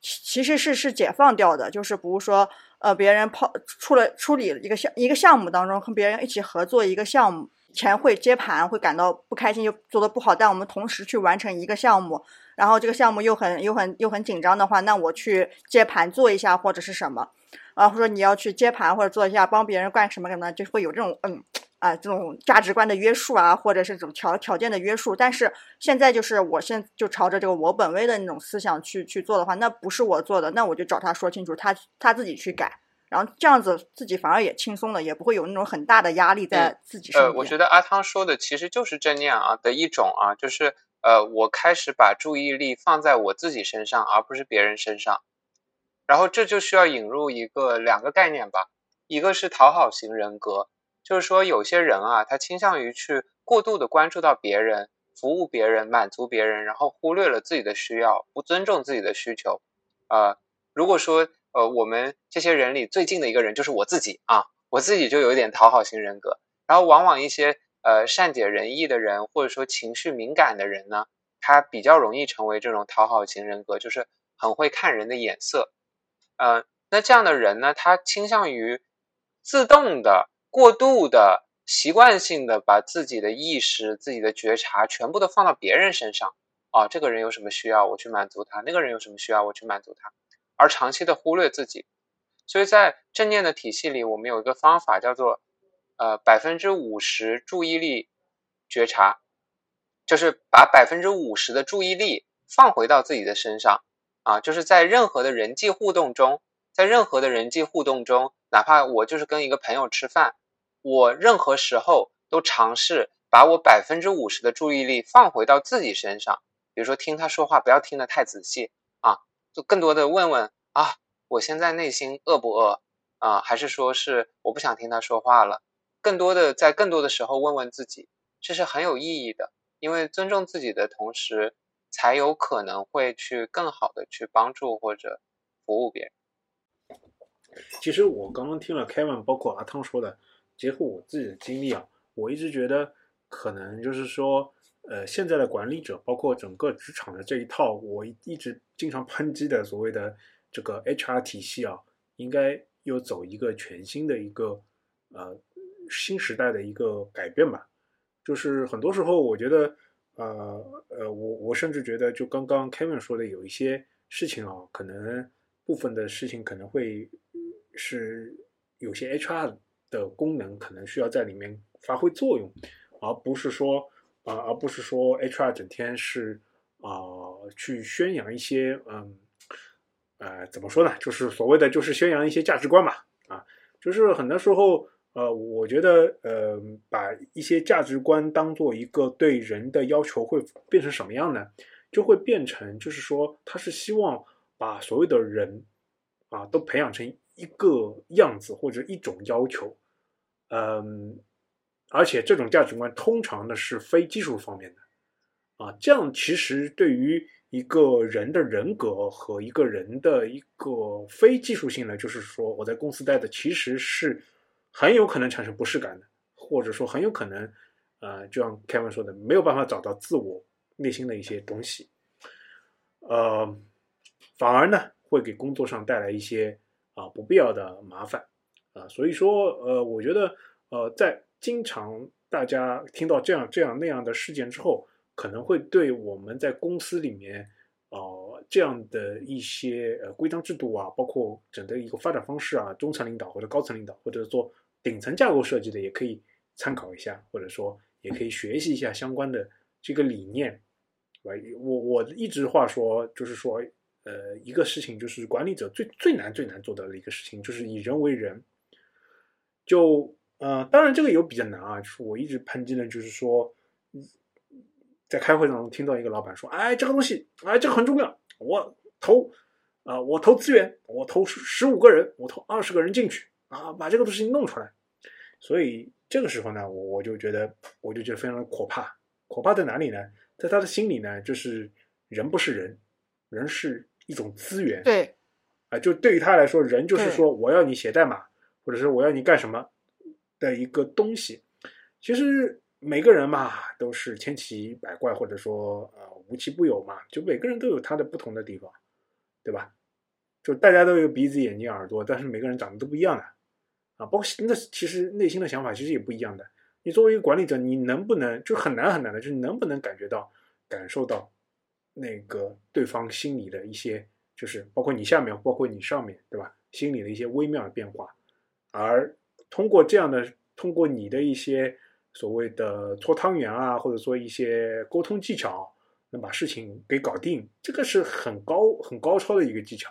其其实是是解放掉的。就是比如说，呃，别人抛出了处理一个项一个项目当中，和别人一起合作一个项目，前会接盘会感到不开心，又做的不好，但我们同时去完成一个项目，然后这个项目又很又很又很紧张的话，那我去接盘做一下或者是什么，啊，或者说你要去接盘或者做一下帮别人干什么什么，就会有这种嗯。啊，这种价值观的约束啊，或者是这种条条件的约束，但是现在就是我现就朝着这个我本位的那种思想去去做的话，那不是我做的，那我就找他说清楚，他他自己去改，然后这样子自己反而也轻松了，也不会有那种很大的压力在自己身呃，我觉得阿汤说的其实就是正念啊的一种啊，就是呃，我开始把注意力放在我自己身上，而不是别人身上。然后这就需要引入一个两个概念吧，一个是讨好型人格，就是说有些人啊，他倾向于去过度的关注到别人，服务别人，满足别人，然后忽略了自己的需要，不尊重自己的需求。呃，如果说呃我们这些人里最近的一个人就是我自己啊，我自己就有一点讨好型人格，然后往往一些呃善解人意的人，或者说情绪敏感的人呢，他比较容易成为这种讨好型人格，就是很会看人的眼色。呃，那这样的人呢，他倾向于自动的、过度的、习惯性的把自己的意识、自己的觉察全部都放到别人身上啊。这个人有什么需要，我去满足他；那个人有什么需要，我去满足他，而长期的忽略自己。所以在正念的体系里，我们有一个方法叫做呃百分之五十注意力觉察，就是把百分之五十的注意力放回到自己的身上。啊，就是在任何的人际互动中，在任何的人际互动中，哪怕我就是跟一个朋友吃饭，我任何时候都尝试把我百分之五十的注意力放回到自己身上。比如说听他说话，不要听得太仔细啊，就更多的问问啊，我现在内心饿不饿啊？还是说是我不想听他说话了？更多的在更多的时候问问自己，这是很有意义的，因为尊重自己的同时。才有可能会去更好的去帮助或者服务别人。其实我刚刚听了 Kevin，包括阿汤说的，结合我自己的经历啊，我一直觉得可能就是说，呃，现在的管理者，包括整个职场的这一套，我一直经常抨击的所谓的这个 HR 体系啊，应该又走一个全新的一个呃新时代的一个改变吧。就是很多时候，我觉得。呃呃，我我甚至觉得，就刚刚 Kevin 说的，有一些事情啊，可能部分的事情可能会是有些 HR 的功能可能需要在里面发挥作用，而不是说啊，而不是说 HR 整天是啊去宣扬一些嗯呃怎么说呢，就是所谓的就是宣扬一些价值观嘛啊，就是很多时候。呃，我觉得，呃，把一些价值观当做一个对人的要求，会变成什么样呢？就会变成，就是说，他是希望把所有的人，啊，都培养成一个样子或者一种要求，嗯，而且这种价值观通常呢是非技术方面的，啊，这样其实对于一个人的人格和一个人的一个非技术性呢，就是说我在公司待的其实是。很有可能产生不适感的，或者说很有可能，呃，就像 Kevin 说的，没有办法找到自我内心的一些东西，呃，反而呢会给工作上带来一些啊不必要的麻烦啊，所以说呃，我觉得呃，在经常大家听到这样这样那样的事件之后，可能会对我们在公司里面呃这样的一些呃规章制度啊，包括整个一个发展方式啊，中层领导或者高层领导或者做。顶层架构设计的也可以参考一下，或者说也可以学习一下相关的这个理念，我我一直话说，就是说，呃，一个事情就是管理者最最难最难做到的一个事情，就是以人为人。就呃，当然这个有比较难啊，就是我一直抨击的，就是说，在开会当中听到一个老板说：“哎，这个东西，哎，这个很重要，我投啊，我投资源，我投十五个人，我投二十个人进去。”啊，把这个东西弄出来。所以这个时候呢，我我就觉得，我就觉得非常的可怕。可怕在哪里呢？在他的心里呢，就是人不是人，人是一种资源。对，啊，就对于他来说，人就是说我要你写代码，或者是我要你干什么的一个东西。其实每个人嘛，都是千奇百怪，或者说呃无奇不有嘛，就每个人都有他的不同的地方，对吧？就大家都有鼻子、眼睛、耳朵，但是每个人长得都不一样的啊，包括那其实内心的想法其实也不一样的。你作为一个管理者，你能不能就很难很难的，就是能不能感觉到、感受到那个对方心里的一些，就是包括你下面，包括你上面，对吧？心里的一些微妙的变化，而通过这样的，通过你的一些所谓的搓汤圆啊，或者说一些沟通技巧，能把事情给搞定，这个是很高很高超的一个技巧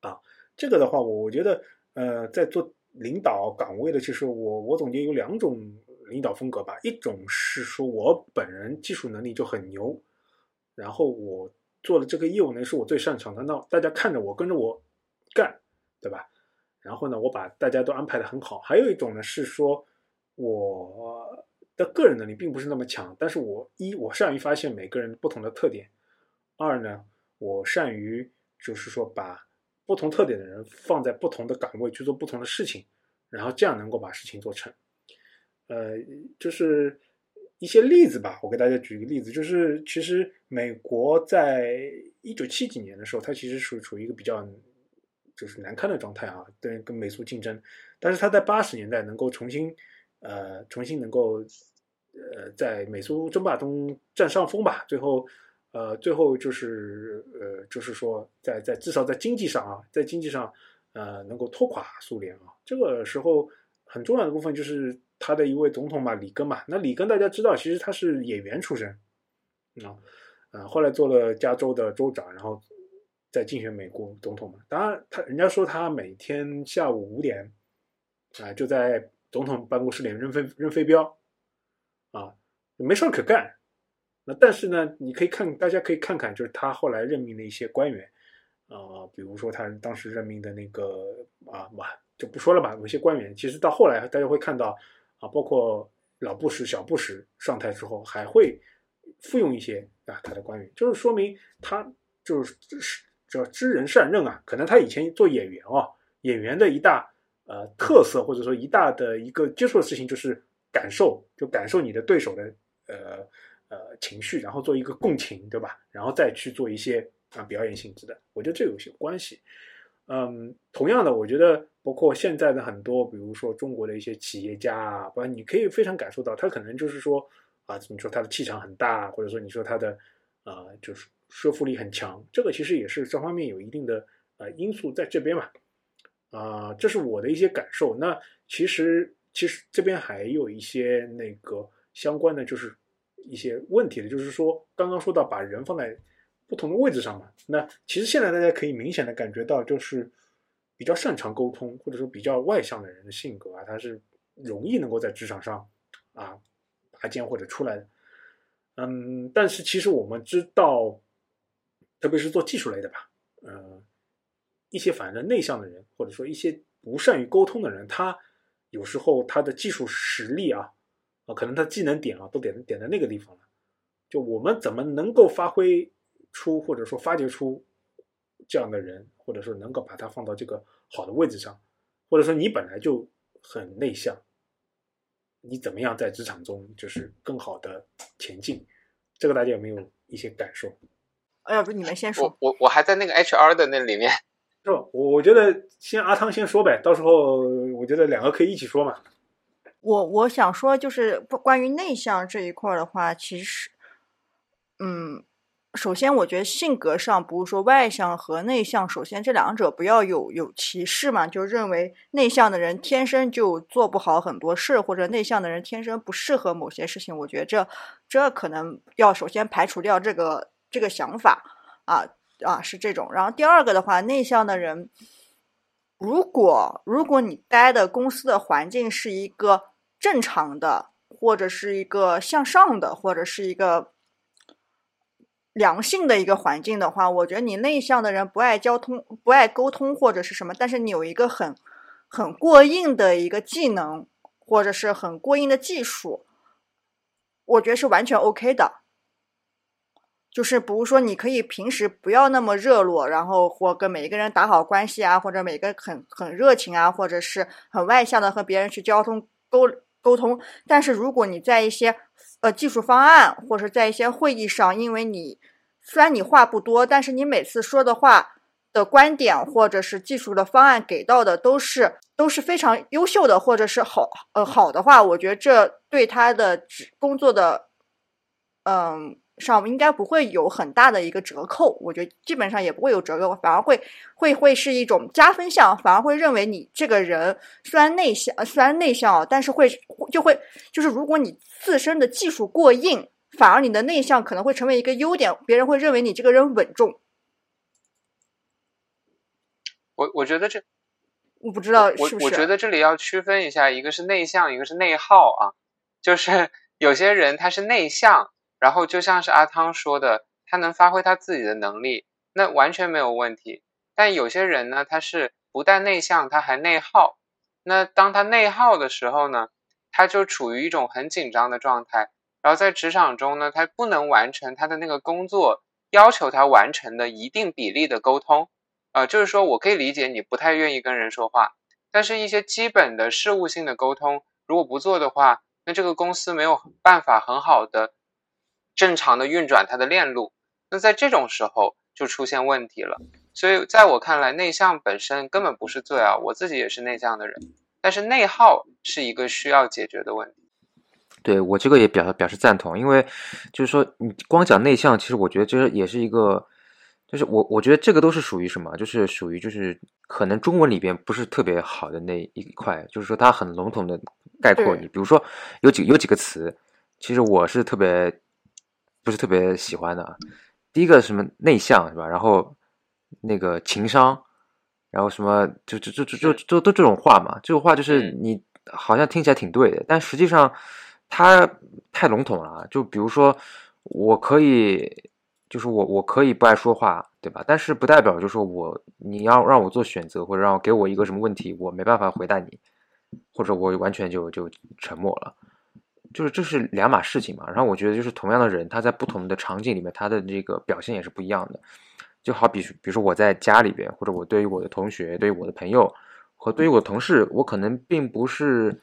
啊。这个的话，我我觉得，呃，在做领导岗位的，其实我我总结有两种领导风格吧，一种是说我本人技术能力就很牛，然后我做的这个业务呢是我最擅长的，那大家看着我跟着我干，对吧？然后呢，我把大家都安排的很好。还有一种呢是说我的个人能力并不是那么强，但是我一我善于发现每个人不同的特点，二呢我善于就是说把不同特点的人放在不同的岗位去做不同的事情，然后这样能够把事情做成。呃，就是一些例子吧，我给大家举一个例子，就是其实美国在一九七几年的时候，它其实属处于一个比较就是难堪的状态啊，对，跟美苏竞争。但是它在八十年代能够重新呃重新能够呃在美苏争霸中占上风吧，最后呃最后就是呃就是说在在至少在经济上啊，在经济上呃能够拖垮苏联啊，这个时候很重要的部分就是他的一位总统嘛，里根嘛。那里根大家知道，其实他是演员出身啊，呃，后来做了加州的州长，然后再竞选美国总统嘛。当然，他人家说他每天下午五点啊、就在总统办公室里扔飞扔飞镖啊，没事儿可干。那但是呢，你可以看，大家可以看看，就是他后来任命的一些官员啊、比如说他当时任命的那个啊，马，就不说了吧。有些官员其实到后来大家会看到啊，包括老布什、小布什上台之后，还会复用一些啊他的官员，就是说明他就是是叫知人善任啊。可能他以前做演员啊，演员的一大呃特色或者说一大的一个接触的事情就是感受，就感受你的对手的呃呃情绪，然后做一个共情，对吧？然后再去做一些啊表演性质的，我觉得这有些关系。嗯，同样的，我觉得包括现在的很多，比如说中国的一些企业家啊，包括你可以非常感受到，他可能就是说啊，你说他的气场很大，或者说你说他的啊、就是说服力很强，这个其实也是这方面有一定的呃因素在这边嘛。啊、这是我的一些感受。那其实其实这边还有一些那个相关的，就是一些问题的，就是说刚刚说到把人放在不同的位置上嘛。那其实现在大家可以明显的感觉到，就是比较擅长沟通或者说比较外向的人的性格啊，他是容易能够在职场上啊拔尖或者出来的。嗯，但是其实我们知道，特别是做技术类的吧，呃，一些反正内向的人，或者说一些不善于沟通的人，他有时候他的技术实力啊，啊，可能他技能点啊都点点在那个地方了。就我们怎么能够发挥出或者说发掘出这样的人，或者说能够把他放到这个好的位置上，或者说你本来就很内向，你怎么样在职场中就是更好的前进？这个大家有没有一些感受？哎要不你们先说。我我还在那个 HR 的那里面，是吧？我我觉得先阿汤先说呗，到时候我觉得两个可以一起说嘛。我我想说，就是关于内向这一块儿的话，其实，嗯，首先我觉得性格上，不是说外向和内向，首先这两者不要有有歧视嘛，就认为内向的人天生就做不好很多事，或者内向的人天生不适合某些事情。我觉得这这可能要首先排除掉这个这个想法啊啊是这种。然后第二个的话，内向的人。如果如果你待的公司的环境是一个正常的，或者是一个向上的，或者是一个良性的一个环境的话，我觉得你内向的人不爱交通、不爱沟通或者是什么，但是你有一个很很过硬的一个技能，或者是很过硬的技术，我觉得是完全 OK 的。就是比如说，你可以平时不要那么热络，然后或跟每一个人打好关系啊，或者每个很很热情啊，或者是很外向的和别人去交通沟沟通。但是如果你在一些呃技术方案或者在一些会议上，因为你虽然你话不多，但是你每次说的话的观点或者是技术的方案给到的都是都是非常优秀的，或者是好呃好的话，我觉得这对他的工作的嗯。上应该不会有很大的一个折扣，我觉得基本上也不会有折扣，反而会会会是一种加分项，反而会认为你这个人虽然内向，虽然内向，但是会就会就是如果你自身的技术过硬，反而你的内向可能会成为一个优点，别人会认为你这个人稳重。我我觉得这我不知道我是不是？我觉得这里要区分一下，一个是内向，一个是内耗啊，就是有些人他是内向。然后就像是阿汤说的，他能发挥他自己的能力，那完全没有问题。但有些人呢，他是不但内向，他还内耗。那当他内耗的时候呢，他就处于一种很紧张的状态。然后在职场中呢，他不能完成他的那个工作要求他完成的一定比例的沟通。呃，就是说我可以理解你不太愿意跟人说话，但是一些基本的事务性的沟通，如果不做的话，那这个公司没有办法很好的。正常的运转它的链路，那在这种时候就出现问题了。所以在我看来，内向本身根本不是罪啊，我自己也是内向的人，但是内耗是一个需要解决的问题。对我这个也表表示赞同，因为就是说你光讲内向，其实我觉得这也是一个，就是我我觉得这个都是属于什么，就是属于就是可能中文里边不是特别好的那一块，就是说它很笼统的概括你，比如说有几有几个词，其实我是特别。不是特别喜欢的，第一个什么内向是吧？然后那个情商，然后什么就就就就就就都这种话嘛，这种话就是你好像听起来挺对的，但实际上它太笼统了。就比如说，我可以就是我我可以不爱说话，对吧？但是不代表就是说我你要让我做选择，或者让给我一个什么问题，我没办法回答你，或者我完全就就沉默了。就是这是两码事情嘛，然后我觉得就是同样的人，他在不同的场景里面，他的这个表现也是不一样的。就好比，比如说我在家里边，或者我对于我的同学、对于我的朋友和对于我的同事，我可能并不是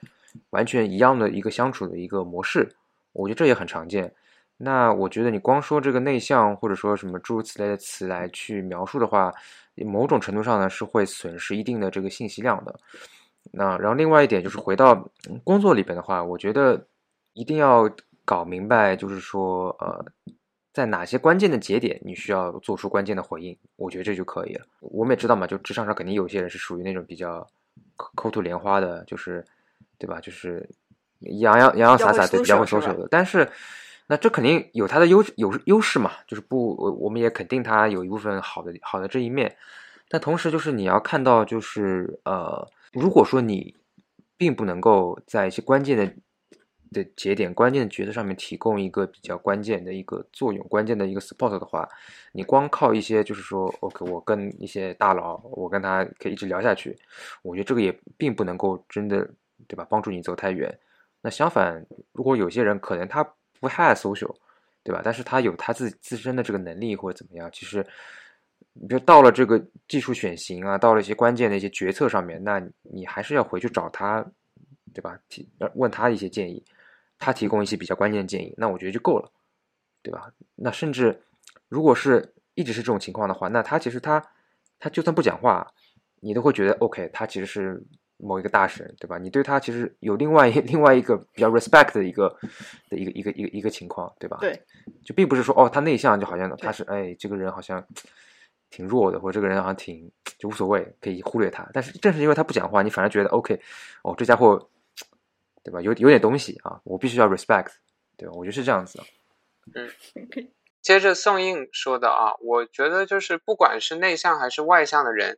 完全一样的一个相处的一个模式。我觉得这也很常见。那我觉得你光说这个内向，或者说什么诸如此类的词来去描述的话，某种程度上呢是会损失一定的这个信息量的。那然后另外一点就是回到工作里边的话，我觉得。一定要搞明白，就是说，呃，在哪些关键的节点，你需要做出关键的回应，我觉得这就可以了。我们也知道嘛，就职场上肯定有些人是属于那种比较口吐莲花的，就是，对吧？就是洋洋洋洋洒洒，对，比较会收手的。但是，那这肯定有他的优有优势嘛，就是不，我们也肯定他有一部分好的好的这一面。但同时，就是你要看到，就是呃，如果说你并不能够在一些关键的。的节点关键的角色上面提供一个比较关键的一个作用，关键的一个 support 的话，你光靠一些就是说，OK，我跟一些大佬，我跟他可以一直聊下去，我觉得这个也并不能够真的，对吧？帮助你走太远。那相反，如果有些人可能他不太 social，对吧？但是他有他自己自身的这个能力或者怎么样，其实，比如到了这个技术选型啊，到了一些关键的一些决策上面，那你还是要回去找他，对吧？提问他一些建议。他提供一些比较关键的建议，那我觉得就够了，对吧？那甚至如果是一直是这种情况的话，那他其实他他就算不讲话，你都会觉得 OK，他其实是某一个大神，对吧？你对他其实有另外一 (laughs) 另外一个比较 respect 的一个的一个一个一个一个情况，对吧？对，就并不是说哦，他内向就好像他是哎，这个人好像挺弱的，或者这个人好像挺就无所谓，可以忽略他。但是正是因为他不讲话，你反而觉得 OK，哦，这家伙。对吧？有有点东西啊，我必须要 respect，对吧？我觉得是这样子。嗯，(laughs) 接着宋印说的啊，我觉得就是不管是内向还是外向的人，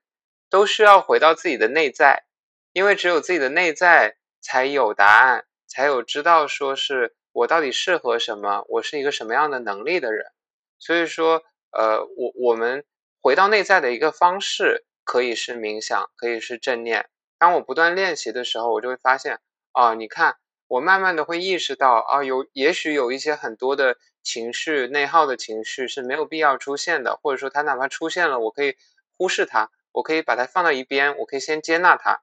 都需要回到自己的内在，因为只有自己的内在才有答案，才有知道说是我到底适合什么，我是一个什么样的能力的人。所以说，呃，我我们回到内在的一个方式，可以是冥想，可以是正念。当我不断练习的时候，我就会发现，啊，你看，我慢慢的会意识到，啊，有也许有一些很多的情绪内耗的情绪是没有必要出现的，或者说它哪怕出现了，我可以忽视它，我可以把它放到一边，我可以先接纳它。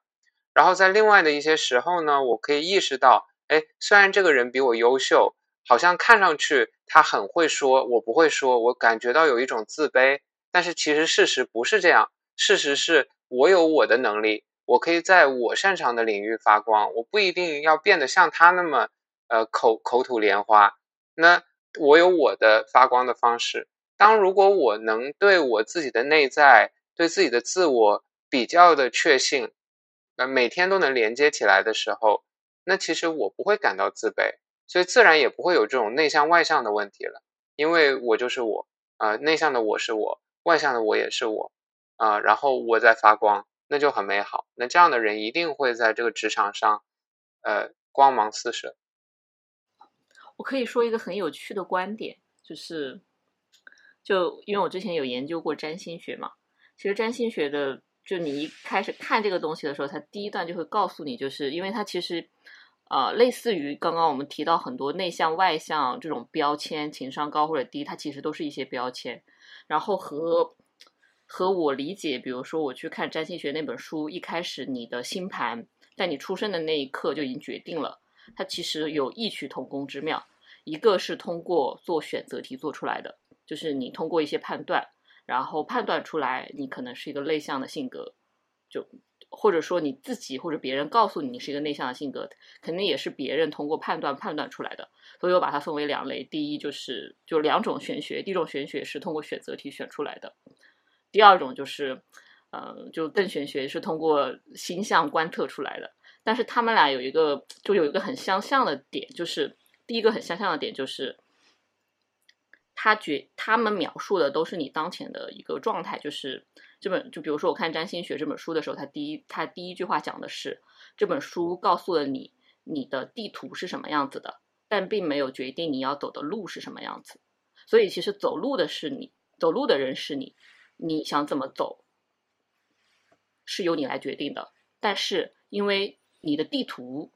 然后在另外的一些时候呢，我可以意识到，哎，虽然这个人比我优秀，好像看上去他很会说，我不会说，我感觉到有一种自卑。但是其实事实不是这样，事实是我有我的能力，我可以在我擅长的领域发光，我不一定要变得像他那么呃口口吐莲花。那我有我的发光的方式。当如果我能对我自己的内在、对自己的自我比较的确信，呃每天都能连接起来的时候，那其实我不会感到自卑，所以自然也不会有这种内向外向的问题了，因为我就是我啊，内向的我是我。外向的我也是我，啊，然后我在发光，那就很美好。那这样的人一定会在这个职场上，呃，光芒四射。我可以说一个很有趣的观点，就是，就因为我之前有研究过占星学嘛，其实占星学的，就你一开始看这个东西的时候，它第一段就会告诉你，就是因为它其实，呃，类似于刚刚我们提到很多内向外向这种标签，情商高或者低，它其实都是一些标签。然后和和我理解，比如说我去看占星学那本书，一开始你的星盘在你出生的那一刻就已经决定了，它其实有异曲同工之妙。一个是通过做选择题做出来的，就是你通过一些判断，然后判断出来你可能是一个内向的性格，就。或者说你自己或者别人告诉你你是一个内向的性格，肯定也是别人通过判断判断出来的。所以我把它分为两类：第一就是就两种玄学，第一种玄学是通过选择题选出来的；第二种就是，呃，就更玄学是通过星象观测出来的。但是他们俩有一个就有一个很相像的点，就是第一个很相像的点就是，他觉他们描述的都是你当前的一个状态，就是。这本就比如说我看占星学这本书的时候，他第一他第一句话讲的是这本书告诉了你你的地图是什么样子的，但并没有决定你要走的路是什么样子。所以其实走路的是你，走路的人是你，你想怎么走是由你来决定的。但是因为你的地图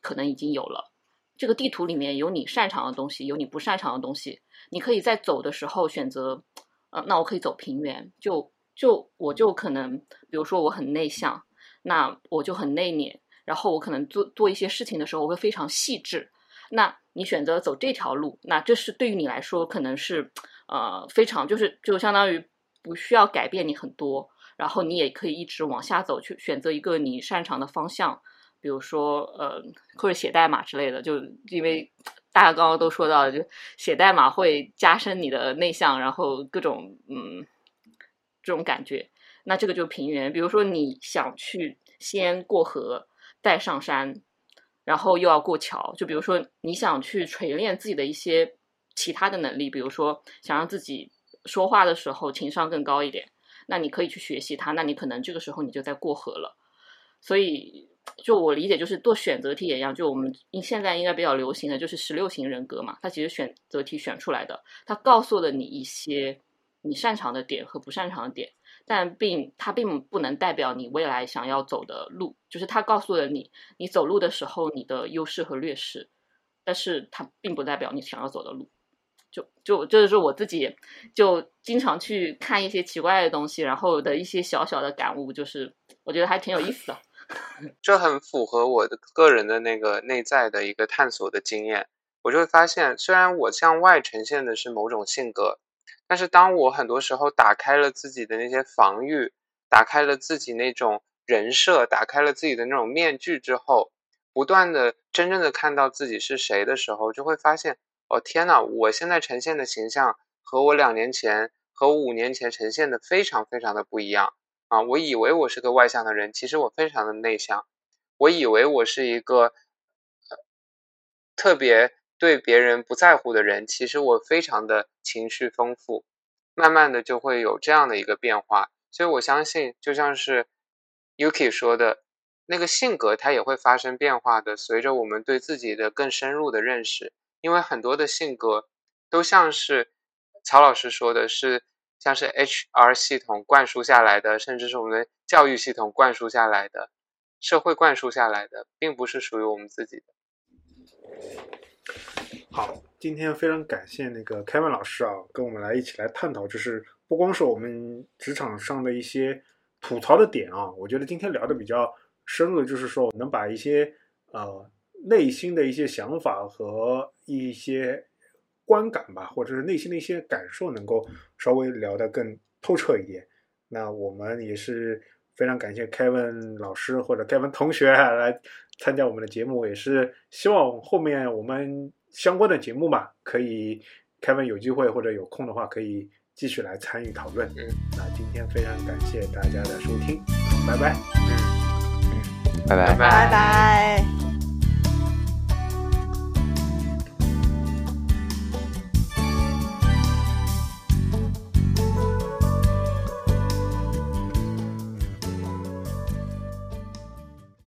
可能已经有了，这个地图里面有你擅长的东西，有你不擅长的东西，你可以在走的时候选择，呃，那我可以走平原就。就我就可能，比如说我很内向，那我就很内敛，然后我可能做做一些事情的时候，我会非常细致。那你选择走这条路，那这是对于你来说可能是呃非常就是就相当于不需要改变你很多，然后你也可以一直往下走，去选择一个你擅长的方向，比如说呃或者写代码之类的，就因为大家刚刚都说到，就写代码会加深你的内向，然后各种嗯。这种感觉，那这个就是平原。比如说，你想去先过河，再上山，然后又要过桥。就比如说，你想去锤炼自己的一些其他的能力，比如说想让自己说话的时候情商更高一点，那你可以去学习它。那你可能这个时候你就在过河了。所以，就我理解，就是做选择题也一样。就我们现在应该比较流行的就是十六型人格嘛，它其实选择题选出来的，它告诉了你一些。你擅长的点和不擅长的点，但并它并不能代表你未来想要走的路，就是它告诉了你你走路的时候你的优势和劣势，但是它并不代表你想要走的路。就就就是我自己就经常去看一些奇怪的东西，然后的一些小小的感悟，就是我觉得还挺有意思的。(laughs) 这很符合我的个人的那个内在的一个探索的经验，我就会发现，虽然我向外呈现的是某种性格。但是，当我很多时候打开了自己的那些防御，打开了自己那种人设，打开了自己的那种面具之后，不断的真正的看到自己是谁的时候，就会发现，哦天呐，我现在呈现的形象和我两年前和五年前呈现的非常非常的不一样啊！我以为我是个外向的人，其实我非常的内向；我以为我是一个呃特别。对别人不在乎的人，其实我非常的情绪丰富，慢慢的就会有这样的一个变化。所以我相信，就像是 Yuki 说的，那个性格它也会发生变化的。随着我们对自己的更深入的认识，因为很多的性格都像是曹老师说的是，像是 HR 系统灌输下来的，甚至是我们的教育系统灌输下来的。社会灌输下来的，并不是属于我们自己的。好，今天非常感谢那个 Kevin 老师啊，跟我们来一起来探讨，就是不光是我们职场上的一些吐槽的点啊，我觉得今天聊的比较深入的，就是说能把一些呃内心的一些想法和一些观感吧，或者是内心的一些感受，能够稍微聊得更透彻一点。那我们也是非常感谢 Kevin 老师或者 Kevin 同学来参加我们的节目，也是希望后面我们相关的节目嘛，可以 Kevin 有机会或者有空的话，可以继续来参与讨论。嗯，那今天非常感谢大家的收听，拜拜。嗯，拜拜拜拜拜。